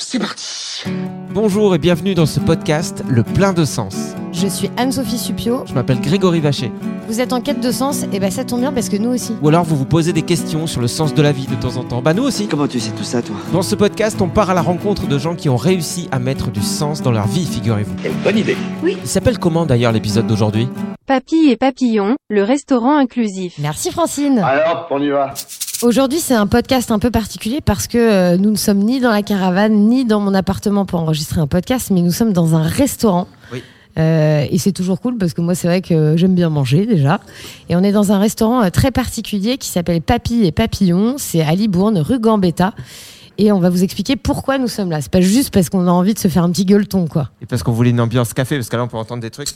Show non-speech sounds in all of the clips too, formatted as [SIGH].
C'est parti Bonjour et bienvenue dans ce podcast Le plein de sens. Je suis Anne-Sophie Supio. Je m'appelle Grégory Vacher. Vous êtes en quête de sens Et ben ça tombe bien parce que nous aussi. Ou alors vous vous posez des questions sur le sens de la vie de temps en temps. Bah nous aussi. Comment tu sais tout ça, toi? Dans ce podcast, on part à la rencontre de gens qui ont réussi à mettre du sens dans leur vie, figurez-vous. Quelle bonne idée Il s'appelle comment d'ailleurs l'épisode d'aujourd'hui? Papy et Papillon, le restaurant inclusif. Merci Francine. Alors, on y va Aujourd'hui c'est un podcast un peu particulier parce que euh, nous ne sommes ni dans la caravane ni dans mon appartement pour enregistrer un podcast, mais nous sommes dans un restaurant. Oui. Euh, et c'est toujours cool parce que moi c'est vrai que j'aime bien manger déjà. Et on est dans un restaurant euh, très particulier qui s'appelle Papy et Papillon. C'est à Libourne, rue Gambetta. Et on va vous expliquer pourquoi nous sommes là. C'est pas juste parce qu'on a envie de se faire un petit gueuleton, quoi. Et parce qu'on voulait une ambiance café, parce que là on peut entendre des trucs.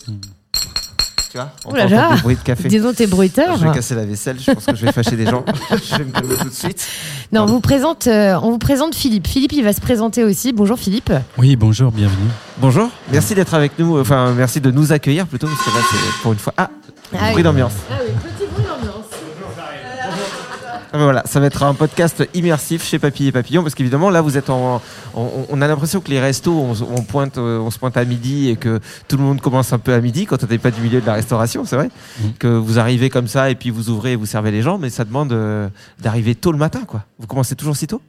Tu vois On peut là là. des bruits de café. Disons tes bruiteurs. Je vais casser la vaisselle, je pense que je vais fâcher des gens. [LAUGHS] je vais me calmer tout de suite. Non, on vous présente, euh, on vous présente Philippe. Philippe, il va se présenter aussi. Bonjour Philippe. Oui, bonjour, bienvenue. Bonjour, merci d'être avec nous, enfin merci de nous accueillir plutôt, parce que là c'est pour une fois. Ah, Ah bruit oui. d'ambiance. Ah oui, Voilà, ça va être un podcast immersif chez Papy et Papillon parce qu'évidemment là vous êtes en, on, on a l'impression que les restos on, on pointe, euh, on se pointe à midi et que tout le monde commence un peu à midi quand on n'est pas du milieu de la restauration, c'est vrai Mhm. que vous arrivez comme ça et puis vous ouvrez et vous servez les gens, mais ça demande euh, d'arriver tôt le matin quoi. Vous commencez toujours si tôt?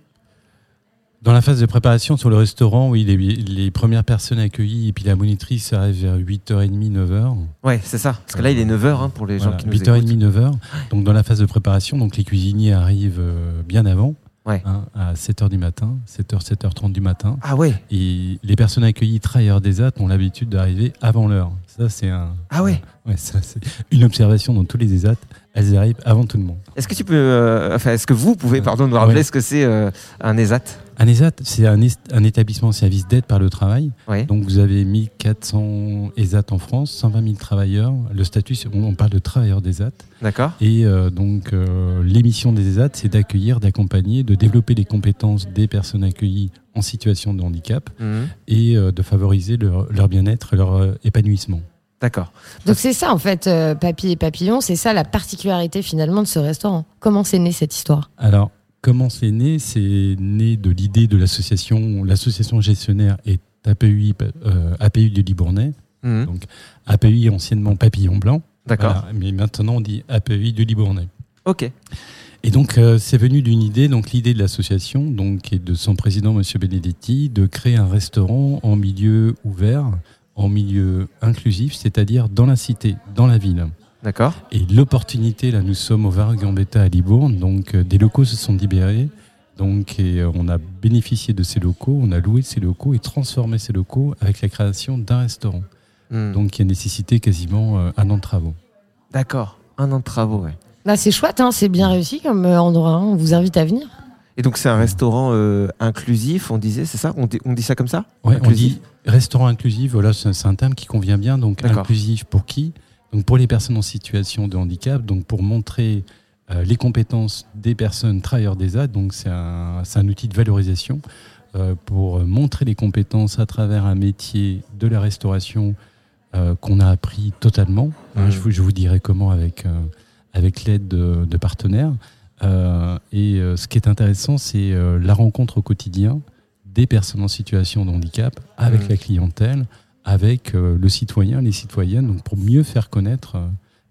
Dans la phase de préparation sur le restaurant, oui, les, les premières personnes accueillies et puis la monitrice arrive vers 8h30, 9h. Ouais, c'est ça. Parce que là il est 9h pour les gens qui nous 8h30, écoutent. 9h. Donc dans la phase de préparation, donc les cuisiniers arrivent euh, bien avant, Ouais. hein, à 7h du matin, 7h, 7h30 du matin. Ah ouais. Et les personnes accueillies travailleurs des AT ont l'habitude d'arriver avant l'heure. Ça, c'est un, Ah ouais. ouais, ça, c'est une observation dans tous les ESAT. Elles arrivent avant tout le monde. Est-ce que tu peux, euh, enfin, est-ce que vous pouvez, pardon, nous rappeler Ouais. ce que c'est euh, un ESAT Un ESAT, c'est un, établissement service d'aide par le travail. Ouais. Donc vous avez 1400 ESAT en France, 120 000 travailleurs. Le statut, on parle de travailleurs d'ESAT. D'accord. Et euh, donc euh, l'émission des ESAT, c'est d'accueillir, d'accompagner, de développer les compétences des personnes accueillies en situation de handicap Mhm. et euh, de favoriser leur, leur bien-être, leur euh, épanouissement. D'accord. Donc c'est ça en fait, euh, Papy et Papillon, c'est ça la particularité finalement de ce restaurant. Comment c'est né cette histoire? Alors, comment c'est né? C'est né de l'idée de l'association. L'association gestionnaire est APUI, euh, APU du Libournais. Mhm. Donc, APUI anciennement Papillon Blanc. D'accord. Voilà, mais maintenant on dit APUI du Libournais. Ok. Et donc, euh, c'est venu d'une idée, donc l'idée de l'association, donc, et de son président, Monsieur Benedetti, de créer un restaurant en milieu ouvert, en milieu inclusif, c'est-à-dire dans la cité, dans la ville. D'accord. Et l'opportunité, là, nous sommes au Var Gambetta à Libourne, donc euh, des locaux se sont libérés. Donc, et, euh, on a bénéficié de ces locaux, on a loué ces locaux et transformé ces locaux avec la création d'un restaurant. Mhm. Donc, qui a nécessité quasiment euh, un an de travaux. D'accord. Un an de travaux, ouais. Bah, c'est chouette, hein, c'est bien réussi comme endroit. hein. On vous invite à venir. Et donc c'est un restaurant euh, inclusif, on disait, c'est ça on dit, on dit ça comme ça Ouais, on dit restaurant inclusif, voilà, c'est un terme qui convient bien. Donc inclusif pour qui Donc pour les personnes en situation de handicap, donc pour montrer euh, les compétences des personnes travailleurs des AD. Donc c'est un, un outil de valorisation euh, pour montrer les compétences à travers un métier de la restauration qu'on a appris totalement. Hein, Mhm. je, vous, je vous dirai comment avec, avec l'aide de, de partenaires. Euh, et euh, ce qui est intéressant, c'est euh, la rencontre au quotidien des personnes en situation de handicap avec Mmh. la clientèle, avec le citoyen, les citoyennes, donc pour mieux faire connaître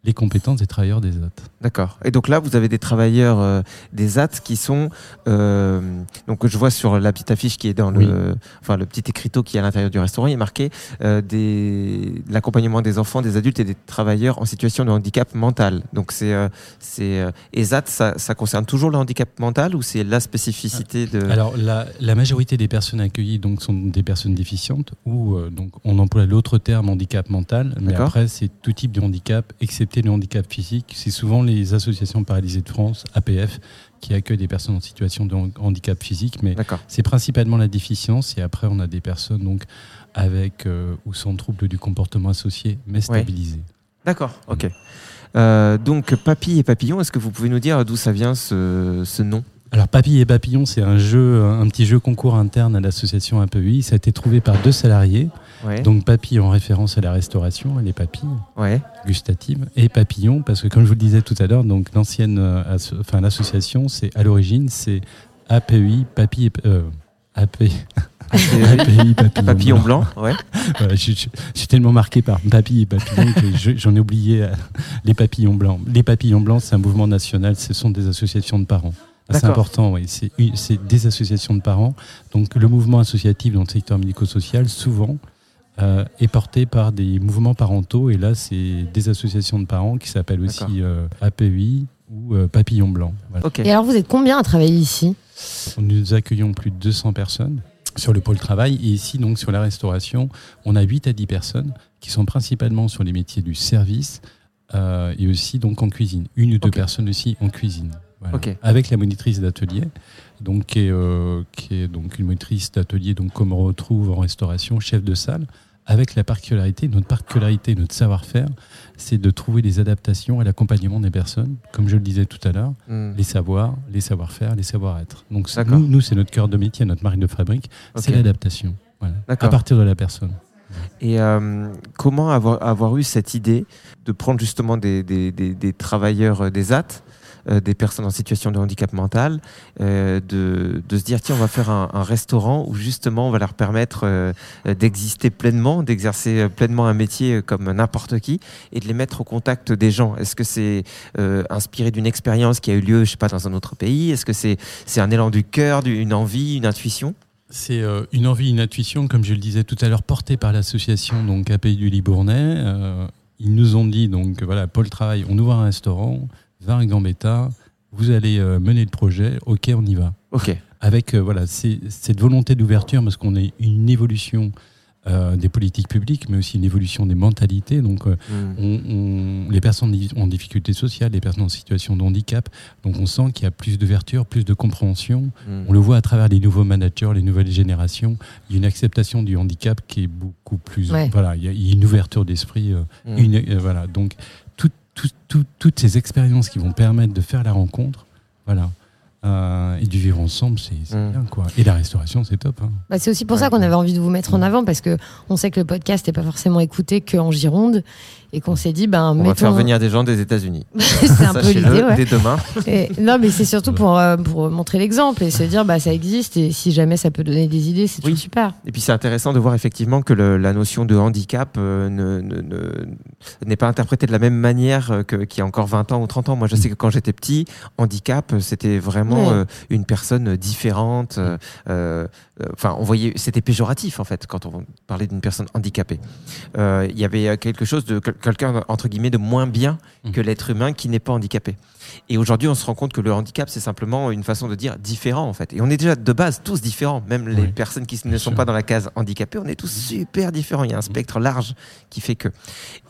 les compétences des travailleurs des ZAT. D'accord. Et donc là, vous avez des travailleurs euh, des ZAT qui sont. euh, donc je vois sur la petite affiche qui est dans Oui. le. Enfin, le petit écriteau qui est à l'intérieur du restaurant, il est marqué euh, des l'accompagnement des enfants, des adultes et des travailleurs en situation de handicap mental. Donc c'est. C'est et ZAT, ça, ça concerne toujours le handicap mental ou c'est la spécificité de. Alors la, la majorité des personnes accueillies donc sont des personnes déficientes ou donc on emploie l'autre terme handicap mental, mais D'accord. après c'est tout type de handicap excepté le handicap physique. C'est souvent les associations paralysées de France (APF) qui accueillent des personnes en situation de han- handicap physique, mais c'est principalement la déficience et après on a des personnes donc avec euh, ou sans trouble du comportement associé mais stabilisées. D'accord. Ok. Euh, donc Papy et Papillon, est-ce que vous pouvez nous dire d'où ça vient ce, ce nom? Alors Papy et Papillon, c'est un jeu, un petit jeu concours interne à l'association APEI. Ça a été trouvé par deux salariés. Ouais. Donc Papy en référence à la restauration, les papilles ouais. gustatives, et Papillon parce que comme je vous le disais tout à l'heure, donc l'ancienne, euh, enfin l'association, c'est à l'origine c'est APEI, Papy, et- euh, AP, API, [LAUGHS] Papillon, Papillon blanc. [LAUGHS] Ouais. Je, je- je suis tellement marqué par papy et papillon que je- j'en ai oublié euh, les papillons blancs. Les papillons blancs, c'est un mouvement national, ce sont des associations de parents. C'est important, oui. C'est des associations de parents. Donc le mouvement associatif dans le secteur médico-social, souvent, euh, est porté par des mouvements parentaux. Et là, c'est des associations de parents qui s'appellent aussi euh, APEI ou euh, Papillon Blanc. Voilà. Et alors, vous êtes combien à travailler ici? Nous accueillons plus de 200 personnes sur le pôle travail. Et ici, donc, sur la restauration, on a 8 à 10 personnes qui sont principalement sur les métiers du service euh, et aussi donc en cuisine. Une ou deux personnes aussi en cuisine. Voilà. Avec la monitrice d'atelier, donc qui est, euh, qui est donc une monitrice d'atelier, donc comme on retrouve en restauration, chef de salle. Avec la particularité, notre particularité, notre savoir-faire, c'est de trouver des adaptations et l'accompagnement des personnes, comme je le disais tout à l'heure, Hmm. les savoirs, les savoir-faire, les savoir-être. Donc nous, nous c'est notre cœur de métier, notre marque de fabrique, c'est l'adaptation. Voilà. À partir de la personne. Et euh, comment avoir, avoir eu cette idée de prendre justement des, des, des, des travailleurs euh, des AT, euh, des personnes en situation de handicap mental, euh, de, de se dire tiens, on va faire un, restaurant où justement on va leur permettre euh, d'exister pleinement, d'exercer pleinement un métier comme n'importe qui et de les mettre au contact des gens. Est-ce que c'est inspiré d'une expérience qui a eu lieu, je sais pas, dans un autre pays? Est-ce que c'est c'est un élan du cœur, une envie, une intuition? C'est une envie, une intuition, comme je le disais tout à l'heure, portée par l'association donc API du Libournais. Ils nous ont dit donc voilà, Paul Travail, on ouvre un restaurant, 20 Gambetta, vous allez euh, mener le projet, ok, on y va. Ok. avec euh, voilà, cette volonté d'ouverture, parce qu'on est une évolution euh, des politiques publiques, mais aussi une évolution des mentalités. Donc, euh, Hmm. on- on- les personnes en difficulté sociale, les personnes en situation de handicap, donc on sent qu'il y a plus d'ouverture, plus de compréhension. Hmm. On le voit à travers les nouveaux managers, les nouvelles générations. Il y a une acceptation du handicap qui est beaucoup plus. Ouais. Voilà, il y, a, une ouverture d'esprit. euh, Hmm. voilà, donc tout- tout- tout- toutes ces expériences qui vont permettre de faire la rencontre, voilà, euh, et du vivre ensemble, c'est Mm. bien quoi. Et la restauration, c'est top. hein. Bah, c'est aussi pour Ouais. ça qu'on avait envie de vous mettre en avant parce que on sait que le podcast n'est pas forcément écouté qu'en Gironde et qu'on s'est dit ben On mettons... va faire venir des gens des États-Unis. [LAUGHS] c'est un peu l'idée ouais. dès demain. [LAUGHS] Et- non mais c'est surtout pour euh, pour montrer l'exemple et se dire bah ça existe et si jamais ça peut donner des idées c'est Oui. super. Et puis c'est intéressant de voir effectivement que le- la notion de handicap euh, ne- ne- ne- n'est pas interprétée de la même manière euh, que- qu'il y a encore 20 ans ou 30 ans. Moi je sais que quand j'étais petit, handicap c'était vraiment Ouais. euh, une personne différente. Enfin, on voyait, c'était péjoratif en fait quand on parlait d'une personne handicapée. Il y avait quelque chose de quelqu'un entre guillemets de moins bien que l'être humain qui n'est pas handicapé. Et aujourd'hui, on se rend compte que le handicap, c'est simplement une façon de dire différent, en fait. Et on est déjà de base tous différents. Même les personnes qui ne sont sûr. pas dans la case handicapée, on est tous super différents. Il y a un spectre large qui fait que.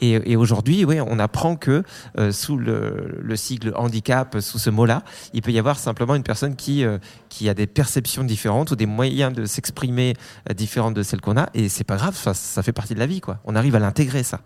Et, et aujourd'hui, oui, on apprend que euh, sous le, le sigle handicap, sous ce mot-là, il peut y avoir simplement une personne qui, euh, qui a des perceptions différentes ou des moyens de s'exprimer euh, différents de celles qu'on a. Et c'est pas grave, ça, ça fait partie de la vie, quoi. On arrive à l'intégrer, ça.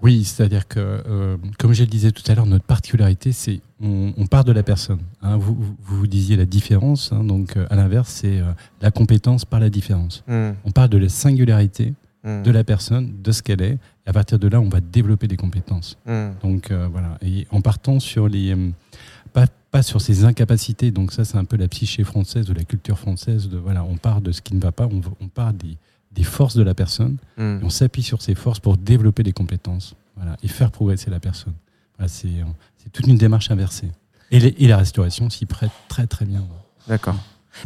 Oui, c'est-à-dire que, euh, comme je le disais tout à l'heure, notre particularité, c'est on, on part de la personne. hein. vous, vous, vous disiez la différence, hein, donc euh, à l'inverse, c'est euh, la compétence par la différence. Hmm, On part de la singularité hmm, de la personne, de ce qu'elle est, et à partir de là, on va développer des compétences. hmm. Donc voilà, et en partant sur les, pas, pas sur ses incapacités. Donc ça, c'est un peu la psyché française ou la culture française. De voilà, on part de ce qui ne va pas, on, on part des, des forces de la personne, Hmm. et on s'appuie sur ces forces pour développer des compétences, voilà, et faire progresser la personne. Voilà, c'est c'est toute une démarche inversée. Et, les- et la restauration s'y prête très très bien. D'accord.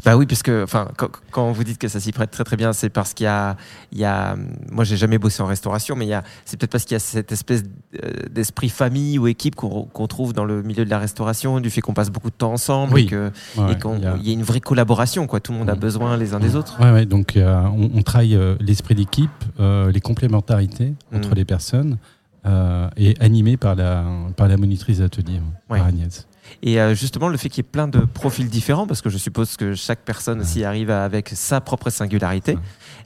Bah oui, puisque enfin, quand, quand vous dites que ça s'y prête très très bien, c'est parce qu'il y a, il y a, moi j'ai jamais bossé en restauration, mais il y a, c'est peut-être parce qu'il y a cette espèce euh, d'esprit famille ou équipe qu'on trouve dans le milieu de la restauration, du fait qu'on passe beaucoup de temps ensemble Oui. et que Ouais, et qu'on- il y a- il y a une vraie collaboration, quoi. Tout le monde a Mm. besoin les uns des autres. Ouais, ouais, donc euh, on, on travaille euh, l'esprit d'équipe, euh, les complémentarités entre Mm. les personnes, et animé par la, par la monitrice d'atelier, Ouais. par Agnès. Et euh, justement, le fait qu'il y ait plein de profils différents, parce que je suppose que chaque personne aussi arrive avec sa propre singularité,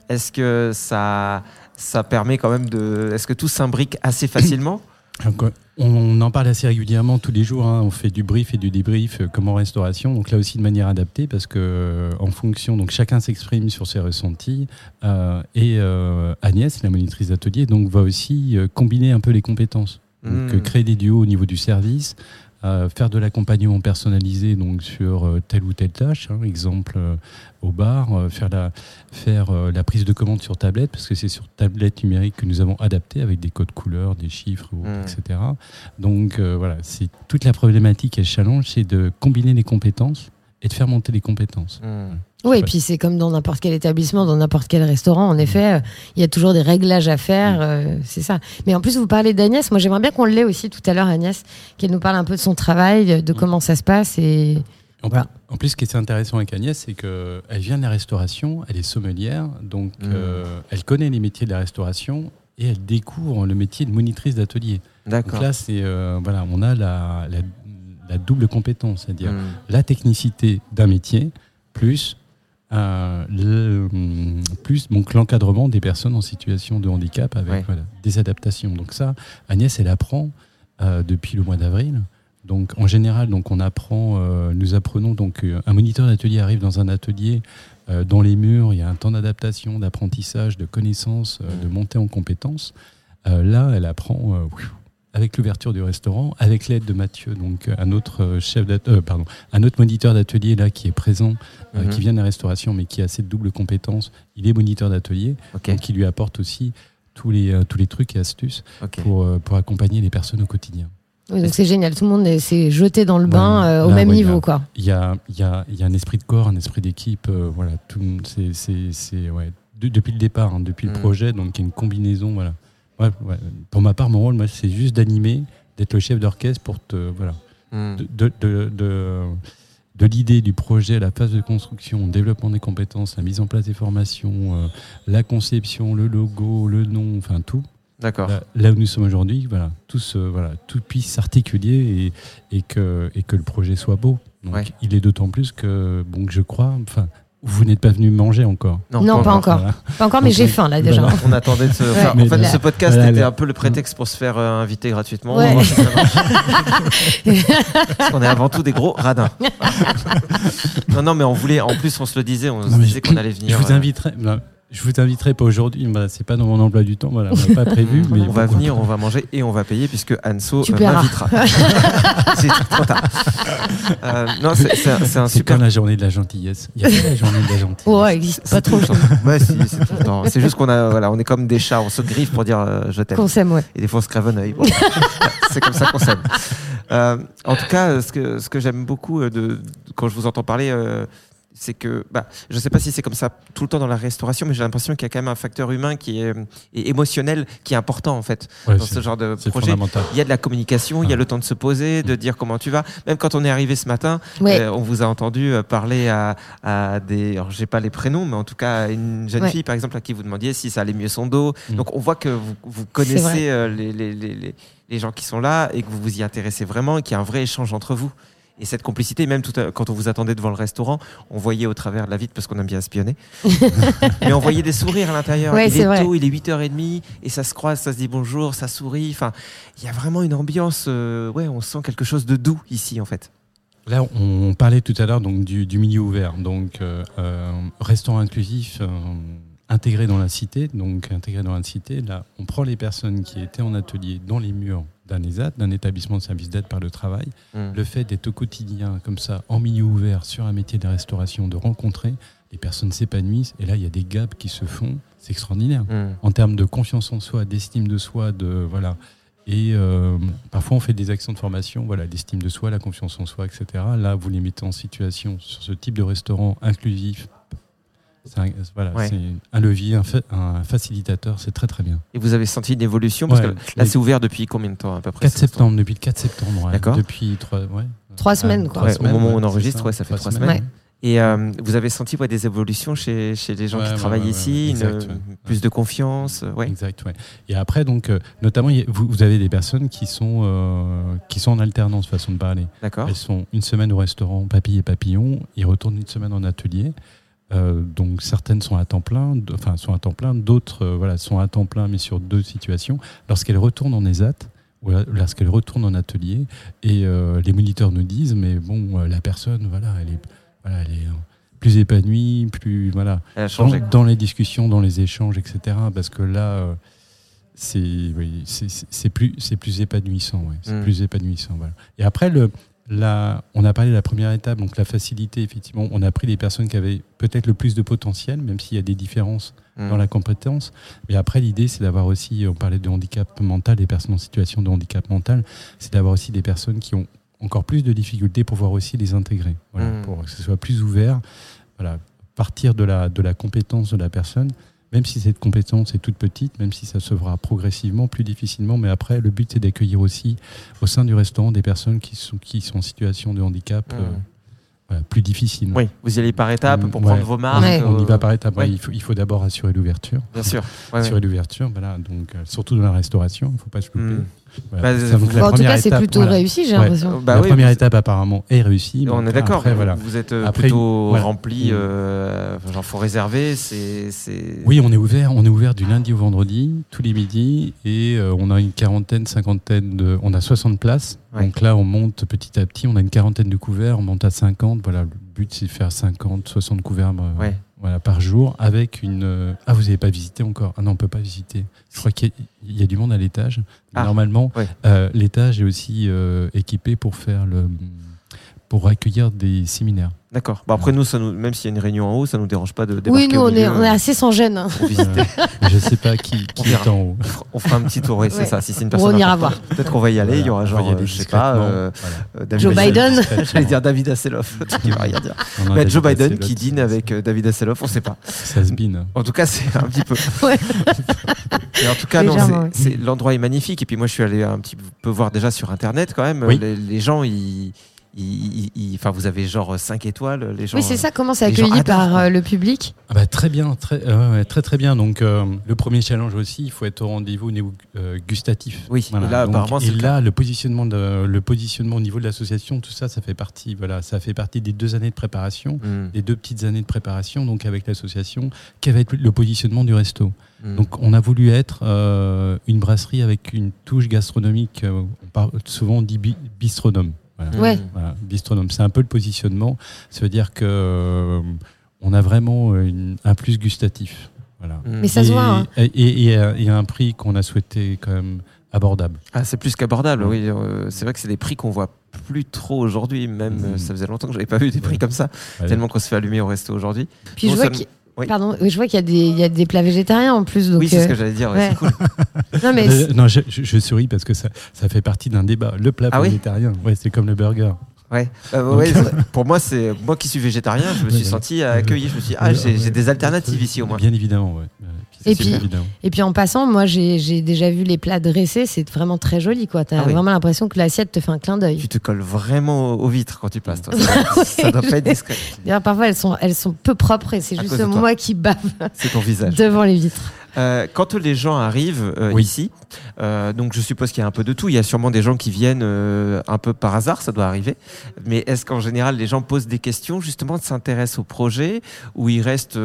est-ce que ça, ça permet quand même de. Est-ce que tout s'imbrique assez facilement [COUGHS] on en parle assez régulièrement tous les jours. hein. On fait du brief et du débrief euh, comme en restauration. Donc là aussi de manière adaptée parce que euh, en fonction, donc chacun s'exprime sur ses ressentis. euh, et Agnès, la monitrice d'atelier, donc va aussi combiner un peu les compétences. Donc Mm. euh, créer des duos au niveau du service. Euh, faire de l'accompagnement personnalisé donc sur euh, telle ou telle tâche, hein. exemple euh, au bar, euh, faire la faire la prise de commande sur tablette parce que c'est sur tablette numérique que nous avons adapté avec des codes couleurs, des chiffres, ou- Mm. etc. Donc voilà, c'est toute la problématique et le challenge, c'est de combiner les compétences et de faire monter les compétences. Mm. Oui, et puis c'est comme dans n'importe quel établissement, dans n'importe quel restaurant. En effet, euh, il y a toujours des réglages à faire. euh, c'est ça. Mais en plus, vous parlez d'Agnès. Moi, j'aimerais bien qu'on l'ait aussi tout à l'heure, Agnès, qu'elle nous parle un peu de son travail, de comment ça se passe. Et En, Voilà. en plus, ce qui est intéressant avec Agnès, c'est qu'elle vient de la restauration, elle est sommelière, donc euh, elle connaît les métiers de la restauration et elle découvre le métier de monitrice d'atelier. Donc D'accord. là, c'est euh, voilà, on a la, la- la double compétence, c'est-à-dire Mm. la technicité d'un métier plus euh, le, hum, plus donc l'encadrement des personnes en situation de handicap avec Ouais. voilà, des adaptations. Donc ça, Agnès, elle apprend euh, depuis le mois d'avril. Donc en général, donc on apprend, euh, nous apprenons donc un moniteur d'atelier arrive dans un atelier. dans les murs, il y a un temps d'adaptation, d'apprentissage, de connaissances, de montée en compétences. Là, elle apprend avec l'ouverture du restaurant, avec l'aide de Mathieu, donc un autre euh, chef euh, pardon, un autre moniteur d'atelier là qui est présent, euh, Mhm. qui vient de la restauration, mais qui a cette double compétence. Il est moniteur d'atelier, Ok. donc qui lui apporte aussi tous les euh, tous les trucs et astuces pour euh, pour accompagner les personnes au quotidien. oui, donc c'est génial. Tout le monde est- s'est jeté dans le bain Ouais, euh, au là, même ouais, niveau. Il y a il y a il y a un esprit de corps, un esprit d'équipe, euh, voilà, tout c'est c'est c'est ouais de- depuis le départ, hein, depuis le projet, donc il y a une combinaison, voilà. Ouais, ouais. Pour ma part, mon rôle, moi, c'est juste d'animer, d'être le chef d'orchestre pour te voilà Mm. de, de, de, l'idée du projet, la phase de construction, développement des compétences, la mise en place des formations, euh, la conception, le logo, le nom, enfin tout. D'accord. Là, là où nous sommes aujourd'hui, voilà, tout, se- voilà, tout puisse s'articuler et, et, que, et que le projet soit beau. Donc, Ouais. Il est d'autant plus que, bon, que je crois, enfin, vous n'êtes pas venu manger encore. Non, pas encore. Voilà. Pas encore, mais j'ai faim, là, déjà. voilà. On attendait de se faire. Mais en fait, là- ce podcast voilà, était un peu le prétexte pour se faire euh, inviter gratuitement. On Ouais. Parce qu'on est avant tout des gros radins. [LAUGHS] non, non, mais on voulait. En plus, on se le disait. On se Non, disait qu'on allait venir. Je vous euh, inviterai. Je vous inviterai pas aujourd'hui, voilà, c'est pas dans mon emploi du temps, voilà, on n'a pas prévu. [LAUGHS] mais on va venir, pas. on va manger et on va payer puisque Anso euh, m'invitera. [LAUGHS] [LAUGHS] c'est trop tard. Euh, non, c'est c'est un, c'est un C'est super. quand la journée de la gentillesse Il y a pas la journée de la gentillesse. Ouais, existe pas trop. Ouais, si, c'est tout le temps. C'est juste qu'on a, voilà, on est comme des chats, on se griffe pour dire euh, je t'aime. Qu'on s'aime, ouais. Et des fois, on se crève un œil. Bon. c'est comme ça qu'on s'aime. Euh, en tout cas, ce que, ce que j'aime beaucoup de, quand je vous entends parler, euh, c'est que, bah, je ne sais pas si c'est comme ça tout le temps dans la restauration, mais j'ai l'impression qu'il y a quand même un facteur humain qui est, et émotionnel qui est important en fait Ouais, dans ce genre de projet. Il y a de la communication, il y a le temps de se poser, de dire comment tu vas. Même quand on est arrivé ce matin, Ouais. euh, on vous a entendu euh, parler à, à des, alors j'ai pas les prénoms, mais en tout cas à une jeune Ouais. fille par exemple à qui vous demandiez si ça allait mieux son dos. Mm. Donc on voit que vous, connaissez euh, les, les, les, les, les gens qui sont là et que vous vous y intéressez vraiment et qu'il y a un vrai échange entre vous. Et cette complicité, même tout à- quand on vous attendait devant le restaurant, on voyait au travers de la vitre, parce qu'on aime bien espionner, [LAUGHS] mais on voyait des sourires à l'intérieur. Ouais, il c'est est vrai. tôt, il est 8h30, et ça se croise, ça se dit bonjour, ça sourit. Enfin, il y a vraiment une ambiance, euh, ouais, on sent quelque chose de doux ici, en fait. Là, on parlait tout à l'heure donc du, du milieu ouvert, donc euh, euh, restaurant inclusif euh, intégré dans la cité. Donc intégré dans la cité, là, on prend les personnes qui étaient en atelier dans les murs d'un ESAT, d'un établissement de service d'aide par le travail. Mm. Le fait d'être au quotidien, comme ça, en milieu ouvert, sur un métier de restauration, de rencontrer, les personnes s'épanouissent. Et là, il y a des gaps qui se font. C'est extraordinaire. Mm. En termes de confiance en soi, d'estime de soi, de voilà. Et euh, parfois, on fait des actions de formation, voilà, l'estime de soi, la confiance en soi, etc. Là, vous les mettez en situation sur ce type de restaurant inclusif. C'est un, voilà, Ouais. c'est un levier, un, fa- un facilitateur, c'est très très bien. Et vous avez senti une évolution Parce Ouais. que là, c'est ouvert depuis combien de temps à peu près 4 ce restaurant septembre, depuis le 4 septembre. ouais. D'accord. Depuis 3, ouais. Trois semaines, quoi. Ouais, au moment où on enregistre, ouais, ça fait trois semaines. Ouais. Et euh, vous avez senti ouais, des évolutions chez, chez les gens Ouais, qui ouais, travaillent ouais, ici, ouais, une- exact, ouais. plus de confiance euh, ouais. Exact, ouais. Et après, donc, euh, notamment, vous, vous avez des personnes qui sont, euh, qui sont en alternance, façon de parler. D'accord Elles sont une semaine au restaurant Papy et Papillon, ils retournent une semaine en atelier. Euh, donc certaines sont à temps plein, enfin sont à temps plein, d'autres euh, voilà sont à temps plein mais sur deux situations. Lorsqu'elles retournent en ESAT ou lorsqu'elles retournent en atelier et euh, les moniteurs nous disent mais bon la personne voilà elle est voilà elle est plus épanouie, plus voilà Elle a dans, changé. dans les discussions, dans les échanges, etc. Parce que là, c'est oui, plus, c'est plus épanouissant. ouais. C'est Mm. plus épanouissant. Voilà. Et après, le, la, on a parlé de la première étape, donc la facilité, effectivement. On a pris les personnes qui avaient peut-être le plus de potentiel, même s'il y a des différences Mm. dans la compétence. Mais après, l'idée, c'est d'avoir aussi, on parlait de handicap mental, des personnes en situation de handicap mental, c'est d'avoir aussi des personnes qui ont encore plus de difficultés pour pouvoir aussi les intégrer, voilà, Mm. pour que ce soit plus ouvert. Voilà, partir de la, de la compétence de la personne, même si cette compétence est toute petite, même si ça se fera progressivement, plus difficilement, mais après, le but, c'est d'accueillir aussi au sein du restaurant des personnes qui sont, qui sont en situation de handicap Mm. euh, voilà, plus difficile. Oui, vous y allez par étapes pour Ouais. prendre vos marques. Ouais. On y va euh, par étapes. ouais. Il faut, il faut d'abord assurer l'ouverture. Bien sûr. [LAUGHS] Assurer l'ouverture, voilà, donc, euh, surtout dans la restauration, il ne faut pas se louper. Mm. Bah, Ça, donc, vous- la Bon, en tout première cas, c'est étape, plutôt voilà. réussi, j'ai Ouais. l'impression. Bah la oui, première vous- étape apparemment est réussie. On est d'accord. après, voilà. Vous êtes euh, Après, plutôt voilà. rempli. Mm. Euh, genre, faut réserver. C'est. Oui, on est ouvert. On est ouvert du lundi au vendredi, tous les midis, et euh, on a une quarantaine, cinquantaine de. On a 60 places. Ouais. Donc là, on monte petit à petit. On a une quarantaine de couverts. On monte à 50. Voilà, le but c'est de faire 50, 60 couverts. euh, Ouais. Voilà, par jour avec une. euh, Ah, vous n'avez pas visité encore? Ah non, on peut pas visiter. Je crois qu'il y, y a du monde à l'étage. Ah, Normalement, ouais. euh, l'étage est aussi euh, équipé pour faire le. pour accueillir des séminaires. D'accord. Bon, après, nous, ça nous, même s'il y a une réunion en haut, ça nous dérange pas de débarquer Oui, nous, au on est, milieu, on est euh, assez sans gêne. hein. pour visiter. Euh, [LAUGHS] je sais pas qui, est en haut. On fera- un petit tour, oui, c'est Ouais. ça. Si c'est une personne. on ira importante, Peut-être qu'on va y aller. Il y aura genre, y aller euh, je sais pas, euh, Voilà. Joe. Biden. [LAUGHS] J'allais dire David Hasselhoff, [LAUGHS] qui va rien dire. Mais Joe Biden qui dîne avec euh, David Hasselhoff, on sait pas. Ça se bine. En tout cas, c'est un petit peu. Ouais. Et en tout cas, non, l'endroit est magnifique. Et puis moi, je suis allé un petit peu voir déjà sur Internet quand même. Les gens, ils, enfin, vous avez genre 5 étoiles. Les gens. Oui, c'est ça. Comment c'est accueilli adorent, par quoi. euh, le public Ah bah, très bien, très, euh, très très bien. Donc euh, le premier challenge aussi, il faut être au rendez-vous au niveau gustatif. Oui, et là, Donc, apparemment, c'est et le là, le positionnement, de, le positionnement au niveau de l'association, tout ça, ça fait partie. Voilà, ça fait partie des deux années de préparation, Mm, les deux petites années de préparation. Donc avec l'association, être le positionnement du resto mm. Donc on a voulu être euh, une brasserie avec une touche gastronomique. euh, on parle souvent on dit bi- bistronome. Voilà. Ouais. Voilà, bistronome, c'est un peu le positionnement. Ça veut dire que euh, on a vraiment euh, une- un plus gustatif. Voilà. Mm. Mais ça se et, voit, hein. Et, et- et un- et un prix qu'on a souhaité quand même abordable. Ah, c'est plus qu'abordable, Mm. oui. euh, c'est vrai que c'est des prix qu'on voit plus trop aujourd'hui. Même, Mm. euh, ça faisait longtemps que j'avais pas vu des prix Ouais. comme ça. Ouais. Tellement qu'on se fait allumer au resto aujourd'hui. Puis Non je vois seulement- qu'il Oui. Pardon, je vois qu'il y, a des- il y a des plats végétariens en plus. Donc, oui, c'est ce euh, que j'allais dire. ouais, ouais. c'est cool. [LAUGHS] non, mais Euh, non, je, souris parce que ça, ça fait partie d'un débat. Le plat Ah oui végétarien, ouais, c'est comme le burger. Ouais. Euh, ouais, [LAUGHS] pour moi, c'est moi qui suis végétarien, je me suis senti accueilli. Je me suis dit, ah, j'ai j'ai des alternatives ici au moins. Bien évidemment, ouais. Et puis-. Et puis en passant, moi j'ai déjà vu les plats dressés, c'est vraiment très joli quoi. T'as Ah oui. vraiment l'impression que l'assiette te fait un clin d'œil. Tu te colles vraiment aux vitres quand tu passes. Toi. [LAUGHS] Ça, ça doit pas être discret. D'ailleurs parfois elles sont, elles sont peu propres et c'est juste moi qui bave C'est ton visage. [LAUGHS] devant les vitres. Euh, quand les gens arrivent euh, Oui. ici, euh, donc je suppose qu'il y a un peu de tout. Il y a sûrement des gens qui viennent un peu par hasard, ça doit arriver. Mais est-ce qu'en général les gens posent des questions, justement, s'intéressent au projet, ou il reste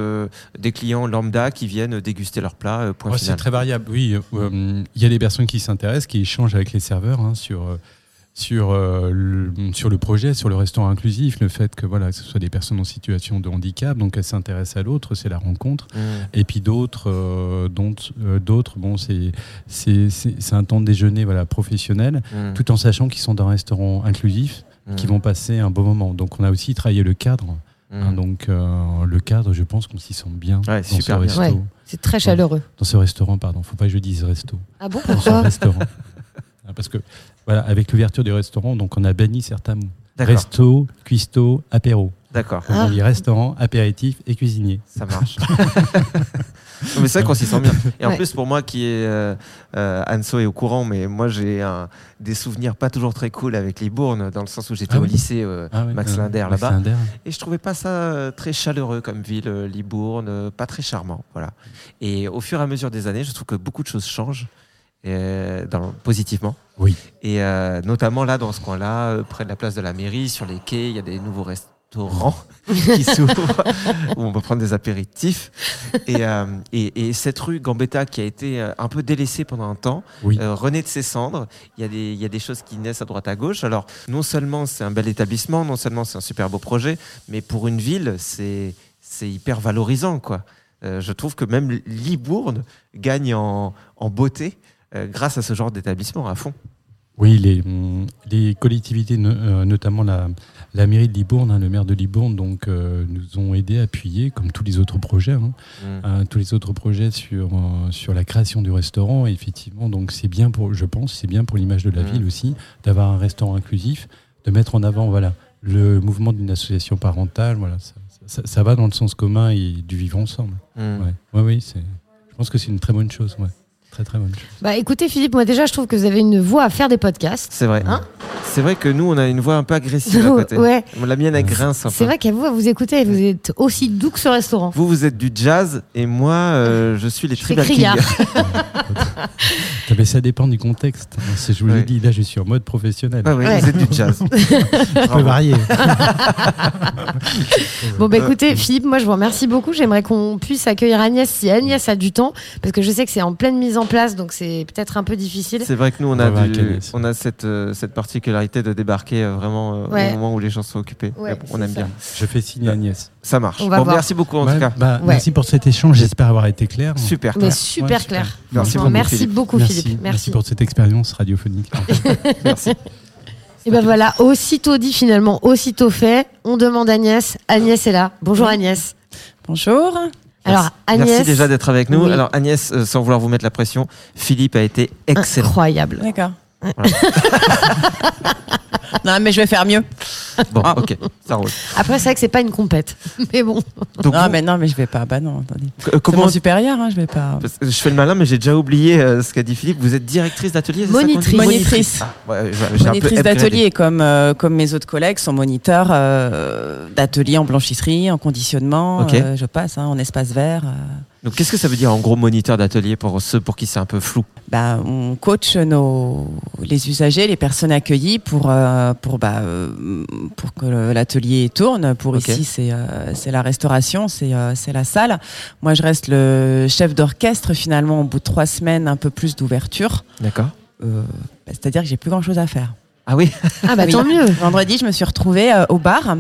des clients lambda qui viennent déguster leur plat, Ouais, c'est très variable, oui. Il y a des personnes qui s'intéressent, qui échangent avec les serveurs hein, sur, sur, euh, le, sur le projet, sur le restaurant inclusif, le fait que voilà, que ce soit des personnes en situation de handicap, donc elles s'intéressent à l'autre, c'est la rencontre. Mmh. Et puis d'autres, euh, dont euh, d'autres, bon, c'est c'est c'est c'est un temps de déjeuner voilà professionnel, Mmh. tout en sachant qu'ils sont dans un restaurant inclusif, Mmh. qu'ils vont passer un bon moment. Donc on a aussi travaillé le cadre. Mmh. hein, donc euh, le cadre, je pense qu'on s'y sent bien Ouais, dans super ce bien. resto. Ouais. C'est très chaleureux. Dans ce restaurant, pardon. Faut pas que je dise resto. Ah bon, Dans ce pourquoi? restaurant. Ah, Parce que voilà, avec l'ouverture du restaurant, donc on a banni certains mots. Resto, cuistot, apéro. D'accord. Ah. on dit restaurant, apéritif et cuisinier. Ça marche. Non, mais c'est vrai qu'on s'y sent bien. Et en Ouais. plus, pour moi qui est. Euh, euh, Anso est au courant, mais moi j'ai un- des souvenirs pas toujours très cool avec Libourne, dans le sens où j'étais Ah au oui lycée euh, Ah ouais, Max Linder là-bas. Linder. Et je trouvais pas ça très chaleureux comme ville, Libourne, pas très charmant. Voilà. Et au fur et à mesure des années, je trouve que beaucoup de choses changent. Euh, dans, positivement. Oui. Et euh, notamment là, dans ce coin-là, euh, près de la place de la mairie, sur les quais, il y a des nouveaux restaurants [LAUGHS] qui s'ouvrent où on peut prendre des apéritifs. Et, euh, et, et cette rue Gambetta qui a été euh, un peu délaissée pendant un temps, Oui. euh, renaît de ses cendres. Il y, a des, il y a des choses qui naissent à droite à gauche. Alors, non seulement c'est un bel établissement, non seulement c'est un super beau projet, mais pour une ville, c'est c'est hyper valorisant. quoi. Euh, je trouve que même Libourne gagne en, en beauté grâce à ce genre d'établissement à fond. Oui, les, les collectivités, euh, notamment la, la mairie de Libourne, hein, le maire de Libourne, donc, euh, nous ont aidés à appuyer, comme tous les autres projets, hein, euh, tous les autres projets sur, euh, sur la création du restaurant. Et effectivement, donc c'est bien pour, je pense, c'est bien pour l'image de la Mm. ville aussi, d'avoir un restaurant inclusif, de mettre en avant voilà, le mouvement d'une association parentale. Voilà, ça, ça- ça va dans le sens commun et du vivre ensemble. Mm. Ouais. Ouais, oui, je pense que c'est une très bonne chose. Ouais. Très, très bonne chose. Bah écoutez Philippe, moi déjà je trouve que vous avez une voix à faire des podcasts. C'est vrai. Hein c'est vrai que nous, on a une voix un peu agressive à [LAUGHS] côté. Ouais. La mienne, elle grince un C'est vrai qu'à vous, à vous écouter, vous êtes aussi doux que ce restaurant. Vous, vous êtes du jazz et moi, euh, je suis les Tribal [LAUGHS] [LAUGHS] [LAUGHS] mais ça dépend du contexte. Je vous Ouais. l'ai dit, là, je suis en mode professionnel. Ah oui, Ouais. vous êtes du jazz. [LAUGHS] [LAUGHS] Je peux varier. Bon bah écoutez Philippe, moi je vous remercie beaucoup. J'aimerais qu'on puisse accueillir Agnès si Agnès a du temps, parce que je sais que c'est en pleine mise en place, donc c'est peut-être un peu difficile. C'est vrai que nous, on a, du- on a cette, euh, cette particularité de débarquer euh, vraiment euh, Ouais. au moment où les gens sont occupés. Ouais, Mais bon, on aime ça. bien. Je fais signe à Agnès. Ça marche. On va Bon, voir. merci beaucoup en tout cas. bah, Ouais. Merci pour cet échange. J'espère avoir été clair. Super. Mais clair. super Ouais, clair. super. Merci beaucoup, merci Philippe. beaucoup merci, Philippe. merci pour cette expérience radiophonique. [LAUGHS] [LAUGHS] Merci. Et ben voilà, aussitôt dit finalement, aussitôt fait. On demande Agnès. Agnès est là. Bonjour Agnès. Bonjour. Alors Agnès. Merci déjà d'être avec nous. Oui. Alors Agnès, euh, sans vouloir vous mettre la pression, Philippe a été excellent. Incroyable. D'accord. Non, mais je vais faire mieux. Bon, Ah. ok, ça roule. Après c'est vrai que c'est pas une compète, [LAUGHS] mais bon. Donc, non, vous- mais non, mais je vais pas. Bah non, attendez. C'est comment mon supérieur, hein, je vais pas. Parce que Je fais le malin, mais j'ai déjà oublié euh, ce qu'a dit Philippe. Vous êtes directrice d'atelier Monitrice. Monitrice. Ah, ouais, Monitrice d'atelier, comme, euh, comme mes autres collègues, sont moniteurs euh, d'atelier en blanchisserie, en conditionnement. Ok. euh, je passe hein, en espace vert. Donc, qu'est-ce que ça veut dire en gros moniteur d'atelier pour ceux pour qui c'est un peu flou? Bah, on coach nos, les usagers, les personnes accueillies pour, euh, pour, bah, euh, pour que l'atelier tourne. Pour ici, c'est euh, c'est la restauration, c'est euh, c'est la salle. Moi, je reste le chef d'orchestre finalement au bout de trois semaines, un peu plus d'ouverture. D'accord. Euh, bah, C'est-à-dire que j'ai plus grand-chose à faire. Ah oui Ah bah Oui. tant mieux. Vendredi, je me suis retrouvée euh, au bar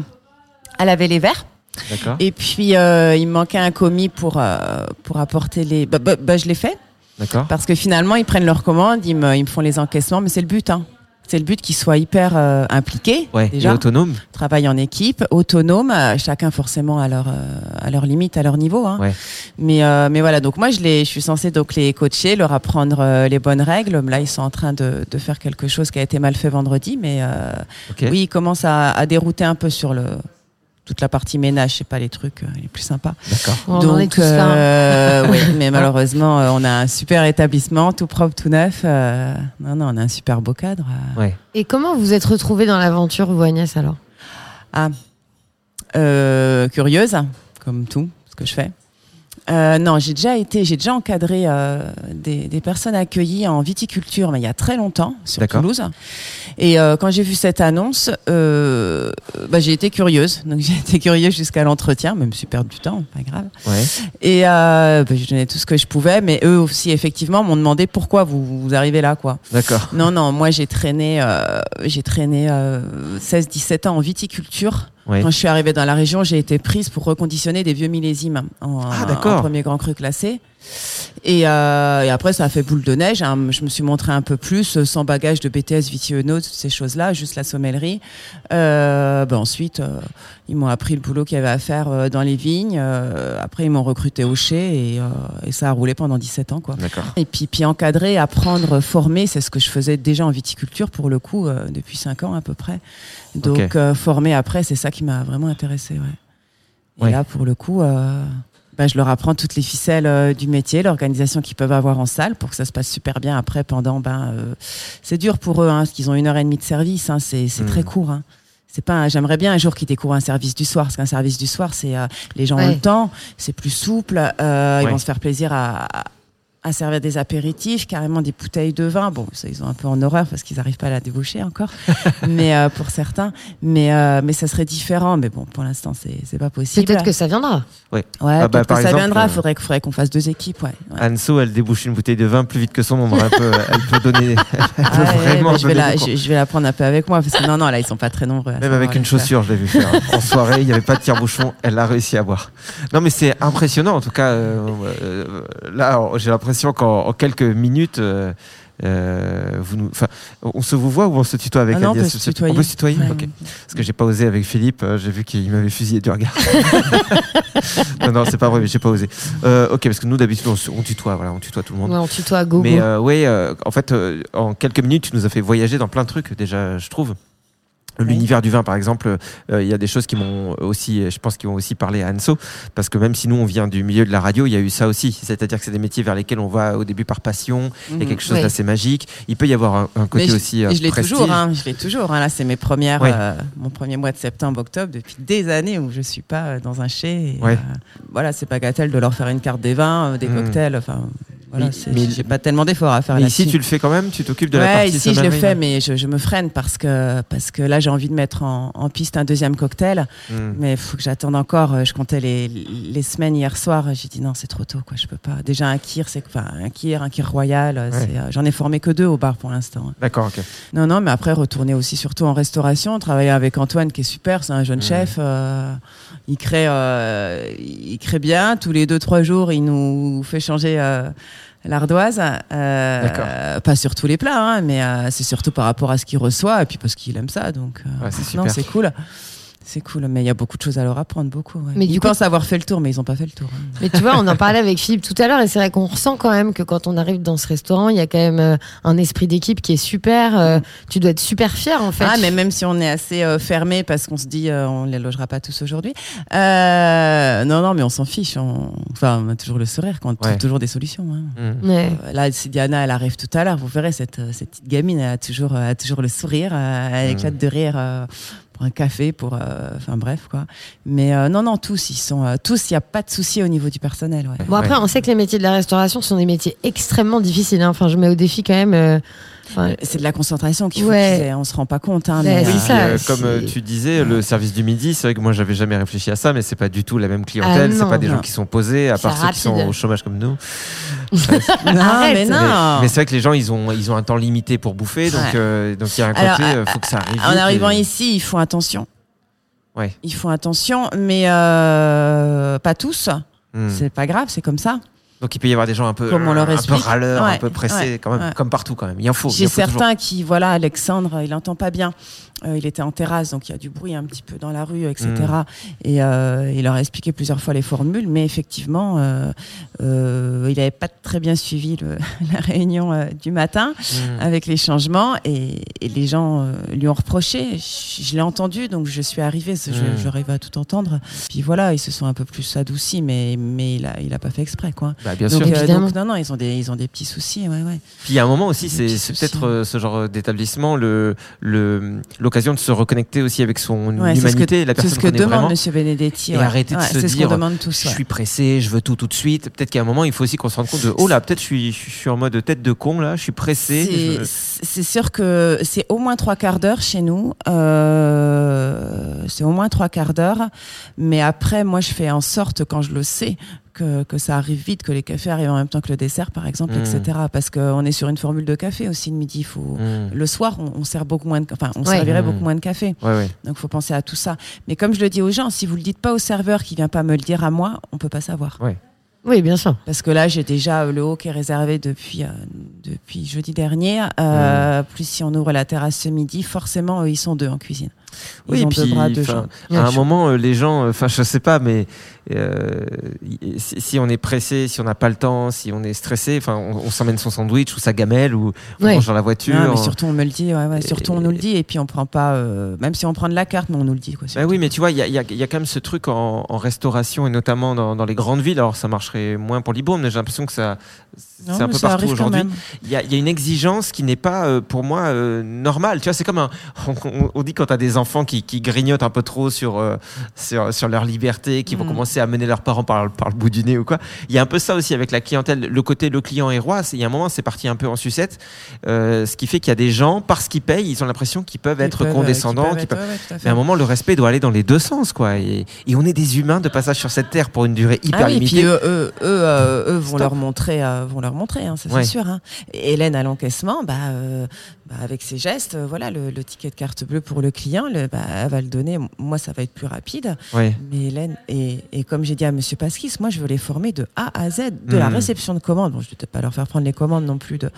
à laver les verres. D'accord. Et puis, euh, il me manquait un commis pour, euh, pour apporter les... Bah, bah, bah, je l'ai fait. D'accord. Parce que finalement, ils prennent leurs commandes, ils me, ils me font les encaissements, mais c'est le but. Hein. C'est le but qu'ils soient hyper euh, impliqués, Ouais, et déjà, autonome travaillent en équipe, autonomes, euh, chacun forcément à leur, euh, à leur limite, à leur niveau. Hein. Ouais. Mais, euh, mais voilà, donc moi, je, les, je suis censée donc les coacher, leur apprendre les bonnes règles. Là, ils sont en train de, de faire quelque chose qui a été mal fait vendredi, mais euh, Ok. oui, ils commencent à, à dérouter un peu sur le toute la partie ménage, c'est pas les trucs euh, les plus sympas. D'accord. On en Donc, est tous là. hein. euh, oui, mais [LAUGHS] malheureusement, euh, on a un super établissement, tout propre, tout neuf. euh, non, non, on a un super beau cadre. euh. Ouais. Et comment vous êtes retrouvée dans l'aventure, vous Agnès alors? Ah, euh, curieuse, comme tout ce que je fais. Euh, non, j'ai déjà été, j'ai déjà encadré euh, des, des personnes accueillies en viticulture, mais il y a très longtemps sur. Toulouse. Et euh, quand j'ai vu cette annonce, euh, bah, j'ai été curieuse. Donc [LAUGHS] j'ai été curieuse jusqu'à l'entretien, même si perdu du temps, pas grave. Ouais. Et euh, bah, je donnais tout ce que je pouvais, mais eux aussi effectivement m'ont demandé pourquoi vous, vous arrivez là, quoi. D'accord. Non, non, moi j'ai traîné, euh, j'ai traîné euh, 16-17 ans en viticulture. Ouais. Quand je suis arrivée dans la région, j'ai été prise pour reconditionner des vieux millésimes en, Ah, en premier grand cru classé. Et, euh, et après, ça a fait boule de neige. hein. Je me suis montrée un peu plus, euh, sans bagage de BTS, vitiono, toutes ces choses-là, juste la sommellerie. Euh, ben ensuite, euh, ils m'ont appris le boulot qu'il y avait à faire dans les vignes. Après, ils m'ont recruté au chai et, et ça a roulé pendant 17 ans. Quoi. Et puis, puis encadrer, apprendre, former, c'est ce que je faisais déjà en viticulture pour le coup, depuis 5 ans à peu près. Donc, former après, c'est ça qui m'a vraiment intéressé. Ouais. Et Ouais. là, pour le coup, euh, bah, je leur apprends toutes les ficelles euh, du métier, l'organisation qu'ils peuvent avoir en salle pour que ça se passe super bien après. Pendant, ben, euh, c'est dur pour eux, hein, parce qu'ils ont une heure et demie de service. Hein, c'est c'est très court. Hein. C'est pas. un- J'aimerais bien un jour qu'ils découvrent un service du soir, parce qu'un service du soir, c'est euh, les gens ont le temps, c'est plus souple, euh, ils vont se faire plaisir à, à- à servir des apéritifs, carrément des bouteilles de vin. Bon, ça, ils ont un peu en horreur parce qu'ils n'arrivent pas à la déboucher encore, [LAUGHS] mais euh, pour certains. Mais euh, mais ça serait différent. Mais bon, pour l'instant, c'est c'est pas possible. Peut-être que ça viendra. Ouais. Ouais, Ah bah, peut-être par que ça exemple, viendra. euh, Faudrait, faudrait qu'on fasse deux équipes. Ouais. ouais. Anso, elle débouche une bouteille de vin plus vite que son ombre. Elle peut, [LAUGHS] elle peut donner. Elle peut Ah ouais, vraiment je, vais la, je, je vais la prendre un peu avec moi parce que non, non, là, ils sont pas très nombreux. Même avec une faire. chaussure, je l'ai vu faire. En soirée, il n'y avait pas de tire-bouchon, elle a réussi à boire. Non, mais c'est impressionnant, en tout cas. euh, euh, là, j'ai l'impression qu'en en quelques minutes, euh, euh, vous nous, on se vous voit ou on se tutoie avec Ah non, on peut se tutoyer. On peut se tutoyer Ouais. Parce que j'ai pas osé avec Philippe, euh, j'ai vu qu'il m'avait fusillé du regard. [LAUGHS] non, non, c'est pas vrai, mais j'ai pas osé. Ok, parce que nous, d'habitude, on, tutoie, voilà, on tutoie tout le monde. Ouais, on tutoie à gogo. Mais euh, en fait, en quelques minutes, tu nous as fait voyager dans plein de trucs déjà, je trouve. L'univers du vin, par exemple, euh, il y a des choses qui m'ont aussi, je pense, qui vont aussi parler à Anso, parce que même si nous on vient du milieu de la radio, il y a eu ça aussi. C'est-à-dire que c'est des métiers vers lesquels on va au début par passion. Il y a Mhm. quelque chose d'assez magique. Il peut y avoir un, un côté je- aussi. euh, et je l'ai toujours, hein, je l'ai toujours. hein. Là, c'est mes premières, Ouais. euh, mon premier mois de septembre, octobre, depuis des années où je suis pas dans un chai. et, Ouais. voilà, c'est bagatelle de leur faire une carte des vins, des Mm. cocktails. Enfin, voilà, Mais- j'ai pas tellement d'efforts à faire Mais ici, tu le fais quand même. Tu t'occupes de la ouais, partie. ici je le fais, mais je, je me freine parce que parce que là j'ai envie de mettre en, en piste un deuxième cocktail, Hmm. mais il faut que j'attende encore. Euh, Je comptais les, les semaines hier soir, j'ai dit non c'est trop tôt quoi, je peux pas. Déjà un kir, c'est enfin un kir, un kir royal, euh, euh, j'en ai formé que deux au bar pour l'instant. D'accord, ok. Non non, mais après retourner aussi surtout en restauration, travailler avec Antoine qui est super, c'est un jeune Mhm. chef. euh, il crée euh, il crée bien tous les deux trois jours, il nous fait changer. euh, L'ardoise, euh, pas sur tous les plats, hein, mais euh, c'est surtout par rapport à ce qu'il reçoit et puis parce qu'il aime ça. Donc, euh, Ouais, c'est cool. C'est cool, mais il y a beaucoup de choses à leur apprendre, beaucoup. ouais. Mais ils du coup- pensent avoir fait le tour, mais ils n'ont pas fait le tour. hein. Mais tu vois, on en parlait avec Philippe tout à l'heure, et c'est vrai qu'on ressent quand même que quand on arrive dans ce restaurant, il y a quand même euh, un esprit d'équipe qui est super. euh, tu dois être super fier en fait. Ah, mais même si on est assez euh, fermé parce qu'on se dit euh, on les logera pas tous aujourd'hui. Euh, non, non, mais on s'en fiche. on- Enfin, on a toujours le sourire quand on trouve Ouais. toujours des solutions. hein. Ouais. Euh, Là, si Diana, elle arrive tout à l'heure, vous verrez, cette, cette petite gamine, elle a toujours, euh, a toujours le sourire, elle Mm. éclate de rire euh, pour un café, pour. euh, Enfin, bref, quoi. Mais euh, non, non, tous, ils sont. euh, tous, il n'y a pas de souci au niveau du personnel. ouais. Bon après, Ouais. on sait que les métiers de la restauration sont des métiers extrêmement difficiles. hein. Enfin, je mets au défi quand même. euh, enfin, C'est de la concentration qu'il faut Ouais. aient, on se rend pas compte. Hein, mais, c'est Oui, euh, ça. euh, comme euh, tu disais, le service du midi, c'est vrai que moi j'avais jamais réfléchi à ça, mais c'est pas du tout la même clientèle. Ah, c'est pas des non. gens qui sont posés, à part ceux qui sont au chômage comme nous. [LAUGHS] non, Arrête. mais non. mais c'est vrai que les gens ils ont ils ont un temps limité pour bouffer, donc Ouais. euh, donc il y a un côté, euh, faut que ça arrive. En arrivant et- ici, ils font attention. Ouais. Ils font attention, mais euh, pas tous. Hmm. C'est pas grave, c'est comme ça. Donc il peut y avoir des gens un peu Comme on leur un peu râleurs, un peu pressés, ouais, quand même, ouais. comme partout quand même. Il en faut. il J'ai en faut toujours. certains qui, voilà, Alexandre, il entend pas bien. Euh, il était en terrasse, donc il y a du bruit un petit peu dans la rue, etc. Mm. Et euh, il leur a expliqué plusieurs fois les formules, mais effectivement, euh, euh, il n'avait pas très bien suivi le- [LAUGHS] la réunion euh, du matin Hmm. avec les changements et, et les gens euh, lui ont reproché. Je, je l'ai entendu, donc je suis arrivée, je- Mm. j'arrive à tout entendre. Puis voilà, ils se sont un peu plus adoucis, mais, mais il a, il a pas fait exprès, quoi. Bah, bien donc, sûr. euh, donc, non, non, ils ont des, ils ont des petits soucis, ouais, ouais. Puis il y a un moment aussi, Des c'est peut-être euh, ce genre d'établissement, le le l'occasion de se reconnecter aussi avec son Ouais, humanité, que- la personne C'est ce que demande. Monsieur Benedetti. Et ouais. arrêter de se dire, tous. je suis pressé, je veux tout tout de suite. Peut-être qu'à un moment, il faut aussi qu'on se rende compte de, oh là, peut-être je suis, je suis en mode tête de con là, je suis pressé. C'est- je- C'est sûr que c'est au moins trois quarts d'heure chez nous. Euh, c'est au moins trois quarts d'heure. Mais après, moi, je fais en sorte, quand je le sais, que, que ça arrive vite, que les cafés arrivent en même temps que le dessert, par exemple, Mm. etc. Parce qu'on est sur une formule de café aussi le midi. Il Faut... Mm. Le soir, on, on sert beaucoup moins de, enfin, on Ouais. servirait Mm. beaucoup moins de café. Ouais, ouais. Donc, faut penser à tout ça. Mais comme je le dis aux gens, si vous le dites pas au serveur qui vient pas me le dire à moi, on peut pas savoir. Oui, bien sûr. Parce que là, j'ai déjà le haut qui est réservé depuis, euh, depuis jeudi dernier. Euh, Plus si on ouvre la terrasse ce midi, forcément, eux, ils sont deux en cuisine. Ils Oui, ont puis, deux bras, deux à un moment, euh, les gens, enfin, je sais pas, mais euh, si, si on est pressé, si on n'a pas le temps, si on est stressé, enfin, on, on s'emmène son sandwich ou sa gamelle ou on Ouais. mange dans la voiture. Non, mais surtout, on me le dit. Ouais, ouais, surtout, on nous le dit. Et puis, on prend pas, euh, même si on prend de la carte, mais on nous le dit. Quoi, Bah oui, mais tu vois, il y a, y a- y a quand même ce truc en, en restauration et notamment dans, dans les grandes villes. Alors, ça marcherait moins pour Libourne, mais j'ai l'impression que ça, c'est un peu partout aujourd'hui. Il y a, il y a une exigence qui n'est pas, euh, pour moi, euh, normale. Tu vois, c'est comme un. On, on- on dit quand tu as des enfants qui, qui grignotent un peu trop sur, euh, sur, sur leur liberté, qui vont Mm. commencer à mener leurs parents par, par le bout du nez ou quoi. Il y a un peu ça aussi avec la clientèle. Le côté le client est roi, il y a un moment, c'est parti un peu en sucette. Ce qui fait qu'il y a des gens, parce qu'ils payent, ils ont l'impression qu'ils peuvent Ils être peuvent, condescendants. peuvent ouais, mais à un moment, le respect doit aller dans les deux sens, quoi. Et, et on est des humains de passage sur cette terre pour une durée hyper Ah oui, limitée. puis eux, eux, eux, eux vont leur montrer, vont leur montrer, hein, ça Ouais. c'est sûr. Hein. Et Hélène à l'encaissement, bah, euh, bah, avec ses gestes, euh, voilà, le, le ticket de carte bleue pour le client, le, bah, elle va le donner. Moi, ça va être plus rapide. Mais Hélène, et, et comme j'ai dit à Monsieur Pasquis, moi, je veux les former de A à Z, de la Mhm. réception de commandes. Bon, je ne vais peut-être pas leur faire prendre les commandes non plus de,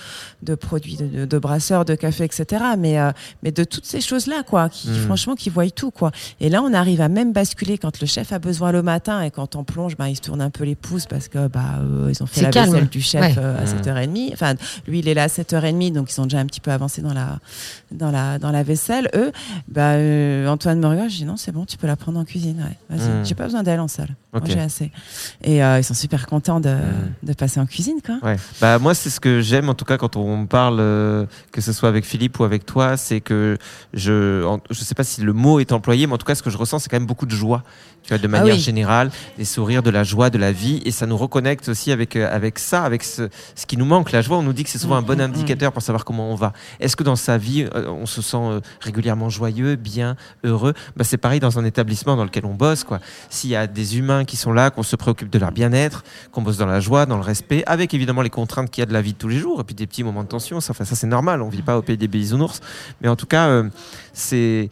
de produits, de, de, de brasseurs, de café, etc. Mais, euh, mais de toutes ces choses-là, quoi, qui, Mhm. franchement, qui voient tout, quoi. Et là, on arrive à même basculer quand le chef a besoin le matin et quand on plonge, bah, il se tourne un peu les pouces parce que bah, euh, ils ont fait C'est la calme. vaisselle du chef Ouais. euh, à Mhm. 7h30. Enfin, lui, il est là à 7h30, donc ils sont déjà un petit peu avancés dans la, dans la, dans la vaisselle. Eux, bah, euh, Antoine me regarde, je dis non, c'est bon, tu peux la prendre en cuisine. Ouais. Vas-y. Mhm. J'ai pas besoin d'elle en salle. J'ai assez. Et euh, ils sont super contents de, Mhm. de passer en cuisine, quoi. Ouais. Bah moi c'est ce que j'aime en tout cas quand on parle euh, que ce soit avec Philippe ou avec toi, c'est que je en- je sais pas si le mot est employé mais en tout cas ce que je ressens c'est quand même beaucoup de joie. Tu vois de manière oui. générale, des sourires, de la joie, de la vie et ça nous reconnecte aussi avec avec ça, avec ce, ce qui nous manque la joie, on nous dit que c'est souvent un bon Mm, mm, indicateur pour savoir comment on va. Est-ce que dans sa vie euh, on se sent euh, régulièrement joyeux, bien, heureux? Bah c'est pareil dans un établissement dans lequel on bosse quoi. S'il y a des humains qui sont là, qu'on se préoccupe de leur bien-être, qu'on bosse dans la joie, dans le respect, avec évidemment les contraintes qu'il y a de la vie de tous les jours, et puis des petits moments de tension, ça, enfin, ça c'est normal, on vit pas au pays des bisounours, mais en tout cas, euh, c'est...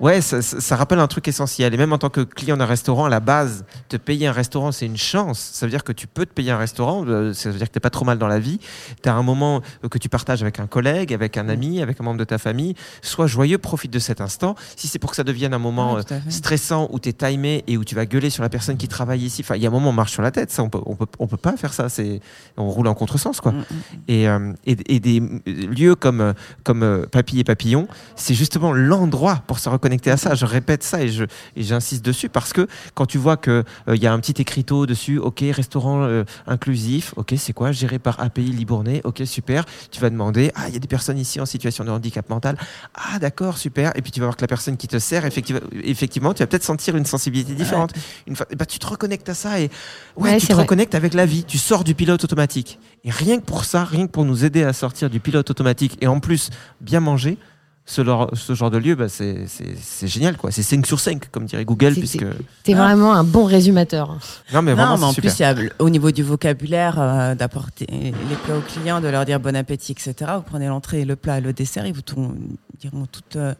Ouais, ça, rappelle un truc essentiel. Et même en tant que client d'un restaurant, à la base, te payer un restaurant, c'est une chance. Ça veut dire que tu peux te payer un restaurant, euh, ça veut dire que t'es pas trop mal dans la vie. Tu as un moment euh, que tu partages avec un collègue, avec un ami, avec un membre de ta famille. Sois joyeux, profite de cet instant. Si c'est pour que ça devienne un moment euh, stressant où tu es timé et où tu vas gueuler sur la personne qui travaille ici, enfin, il y a un moment, on marche sur la tête. Ça, on peut, on peut, on peut pas faire ça. C'est, on roule en contresens, quoi. Mm, mm. Et, euh, et, et des lieux comme, comme Papy et Papillon, c'est justement l'endroit pour se reconnecter à ça. Je répète ça et, je, et j'insiste dessus parce que quand tu vois qu'il il y a un petit écriteau dessus, ok, restaurant euh, inclusif, ok, c'est quoi, géré par API Libournais, ok, super, tu vas demander, ah, il y a des personnes ici en situation de handicap mental, ah, d'accord, super, et puis tu vas voir que la personne qui te sert, effectivement, effectivement tu vas peut-être sentir une sensibilité différente. Une bah, tu te reconnectes à ça et ouais, Ouais, tu te vrai. reconnectes avec la vie, tu sors du pilote automatique. Et rien que pour ça, rien que pour nous aider à sortir du pilote automatique et en plus bien manger, ce, leur- ce genre de lieu, bah, c'est génial. quoi. C'est 5 sur 5, comme dirait Google. C'est- Puisque... T'es vraiment un bon résumateur. Non, mais Non, vraiment, mais en plus, y a, au niveau du vocabulaire, euh, d'apporter les plats aux clients, de leur dire bon appétit, etc. Vous prenez l'entrée, le plat, le dessert, ils vous diront toutes, euh,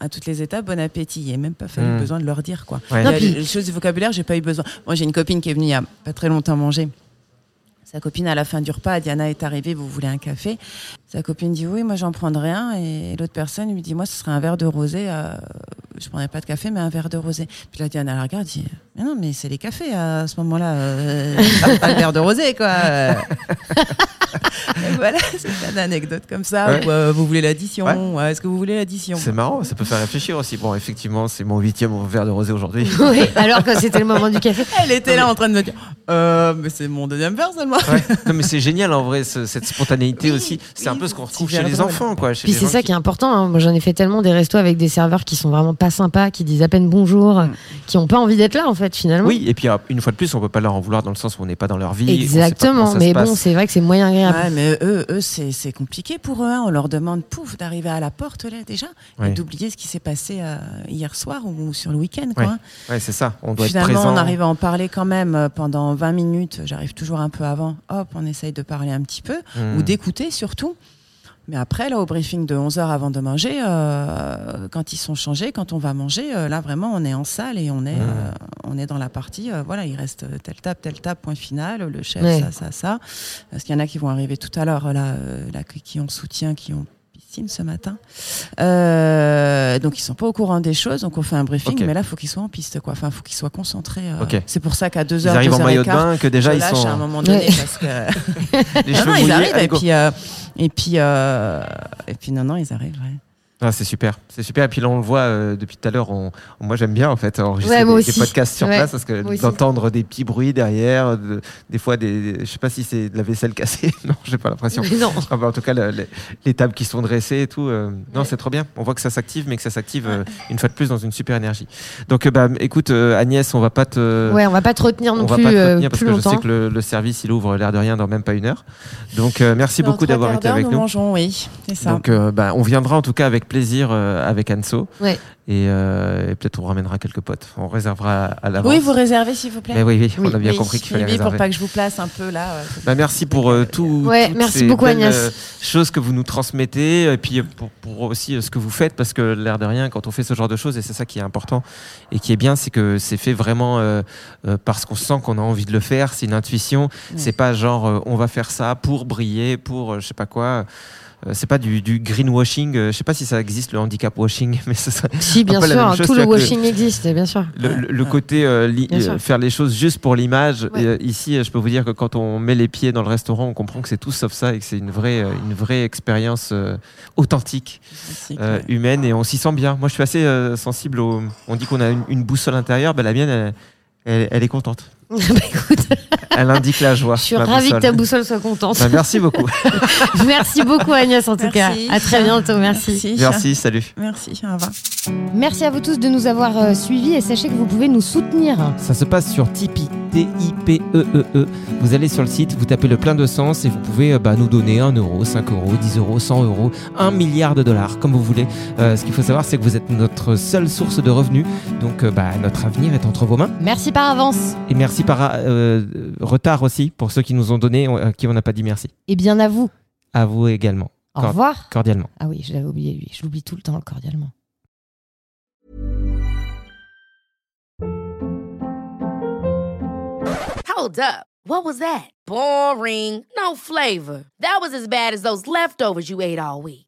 à toutes les étapes bon appétit. Il n'y a même pas fallu Mm. besoin de leur dire quoi. Ouais. Non, puis- les choses du vocabulaire, j'ai pas eu besoin. Moi, j'ai une copine qui est venue il y a pas très longtemps manger. Sa copine, à la fin du repas, Diana est arrivée, vous voulez un café? Sa copine dit oui, moi j'en prendrai un. Et l'autre personne lui dit, moi ce serait un verre de rosé. euh, je prendrais pas de café, mais un verre de rosé. Puis là, Diana la regarde, dit, mais non, mais c'est les cafés à ce moment-là. euh, [LAUGHS] pas, pas le verre de rosé, quoi. Euh, [LAUGHS] et voilà, c'est plein d'anecdotes comme ça. Ouais. Ou, euh, vous voulez l'addition Ouais. Ouais, Est-ce que vous voulez l'addition? C'est marrant, ça peut faire réfléchir aussi. Bon, effectivement, c'est mon huitième verre de rosé aujourd'hui. Oui, [LAUGHS] alors que c'était le moment du café. Elle était là en train de me dire Euh, mais c'est mon deuxième verre seulement. Non, mais c'est génial en vrai, ce- cette spontanéité aussi. C'est un peu ce qu'on retrouve chez les enfants, quoi. chez Puis c'est ça qui est important. hein. Moi, j'en ai fait tellement des restos avec des serveurs qui sont vraiment pas sympas, qui disent à peine bonjour, Mm. qui ont pas envie d'être là, en fait, finalement. Oui, et puis euh, une fois de plus, on peut pas leur en vouloir dans le sens où on n'est pas dans leur vie. Exactement. Mais bon, c'est vrai que c'est moyen agréable. Ouais, mais eux, eux c'est c'est compliqué pour eux. hein. On leur demande, pouf, d'arriver à la porte là déjà, et d'oublier ce qui s'est passé euh, hier soir ou sur le week-end. Quoi. hein. Ouais, c'est ça. On doit Finalement, être présent. on arrive à en parler quand même euh, pendant 20 minutes. J'arrive toujours un peu avant. Hop, on essaye de parler un petit peu Hmm. ou d'écouter surtout. Mais après, là, au briefing de 11 heures avant de manger, euh, quand ils sont changés, quand on va manger, euh, là, vraiment, on est en salle et on est, Hmm. euh, on est dans la partie. euh, voilà, il reste telle table, telle table, point final, le chef, ça, ça, ça. Parce qu'il y en a qui vont arriver tout à l'heure, là, euh, là, qui qui ont soutien, qui ont ce matin. Euh, donc ils sont pas au courant des choses, donc on fait un briefing, Ok. mais là faut qu'ils soient en piste, quoi. Enfin, faut qu'ils soient concentrés. euh. Ok. C'est pour ça qu'à 2 Ils heures, arrivent en 2 heures maillot de bain, que déjà ils sont à un moment donné Ouais. parce que les non, non, ils arrivent Allez, et puis euh, et puis euh, et puis non non ils arrivent. ouais. Ah, c'est super, c'est super. Et puis là, on le voit euh, depuis tout à l'heure. On... Moi, j'aime bien en fait enregistrer Ouais, des, podcasts sur Ouais, place parce que d'entendre des petits bruits derrière, de- des fois des, je sais pas si c'est de la vaisselle cassée. [LAUGHS] non, j'ai pas l'impression. Mais non. Ah bah, en tout cas, le- les, les tables qui sont dressées et tout. euh, non, Ouais. c'est trop bien. On voit que ça s'active, mais que ça s'active euh, une fois de plus dans une super énergie. Donc, euh, bah, écoute, euh, Agnès, on va pas te. Ouais, on va pas te retenir non on va plus, pas te euh, retenir parce que je sais que le, le service il ouvre l'air de rien dans même pas une heure. Donc euh, merci Dans beaucoup d'avoir été avec nous nous. mangeons, oui, ça. Donc euh, bah, on viendra en tout cas avec plaisir euh, avec Anso. Ouais. Et, euh, et peut-être on ramènera quelques potes. On réservera à l'avance. oui, vous réservez s'il vous plaît. Mais oui, oui, Oui, on a bien Oui, compris qu'il fallait oui, pour réserver. pas que je vous place un peu là. euh, Bah, merci pour euh, tout. Ouais, merci ces beaucoup, belles, Agnès. choses que vous nous transmettez et puis pour, pour aussi ce que vous faites parce que l'air de rien, quand on fait ce genre de choses et c'est ça qui est important et qui est bien, c'est que c'est fait vraiment parce qu'on sent qu'on a envie de le faire. C'est une intuition. C'est pas genre on va faire ça pour briller, pour je sais pas quoi. Euh, c'est pas du, du greenwashing. euh, je sais pas si ça existe le handicap washing, [LAUGHS] mais ce serait Si, bien sûr, chose, tout le washing existe, bien sûr. le, le- le côté euh, li- euh, faire les choses juste pour l'image. Ouais. Euh, ici, je peux vous dire que quand on met les pieds dans le restaurant, on comprend que c'est tout sauf ça et que c'est une vraie, une vraie expérience euh, authentique, euh, ouais. humaine et on s'y sent bien. Moi, je suis assez euh, sensible au. On dit qu'on a une, une boussole intérieure, ben, la mienne, elle, elle- elle est contente. [LAUGHS] Bah, écoute, Elle indique la joie. je suis ravie que ta boussole soit contente. Ben, merci beaucoup. [LAUGHS] merci beaucoup Agnès en tout Merci. cas. À très bientôt, merci. Merci. merci, salut. Merci, au revoir. Merci à vous tous de nous avoir euh, suivis et sachez que vous pouvez nous soutenir. Ça se passe sur Tipeee, T-I-P-E-E-E. E Vous allez sur le site, vous tapez le plein de sens et vous pouvez euh, bah, nous donner 1 euro, 5 euros, 10 euros, 100 euros, 1 milliard de dollars, comme vous voulez. Euh, ce qu'il faut savoir, c'est que vous êtes notre seule source de revenus. Donc, euh, bah, notre avenir est entre vos mains. Merci par avance. Et merci par euh, retard aussi pour ceux qui nous ont donné, à qui on n'a pas dit merci. Et bien à vous. À vous également. Au Cor- revoir. Cordialement. Ah oui, je l'avais oublié lui. Je l'oublie tout le temps cordialement. Hold up. What was that? Boring. No flavor. That was as bad as those leftovers you ate all week.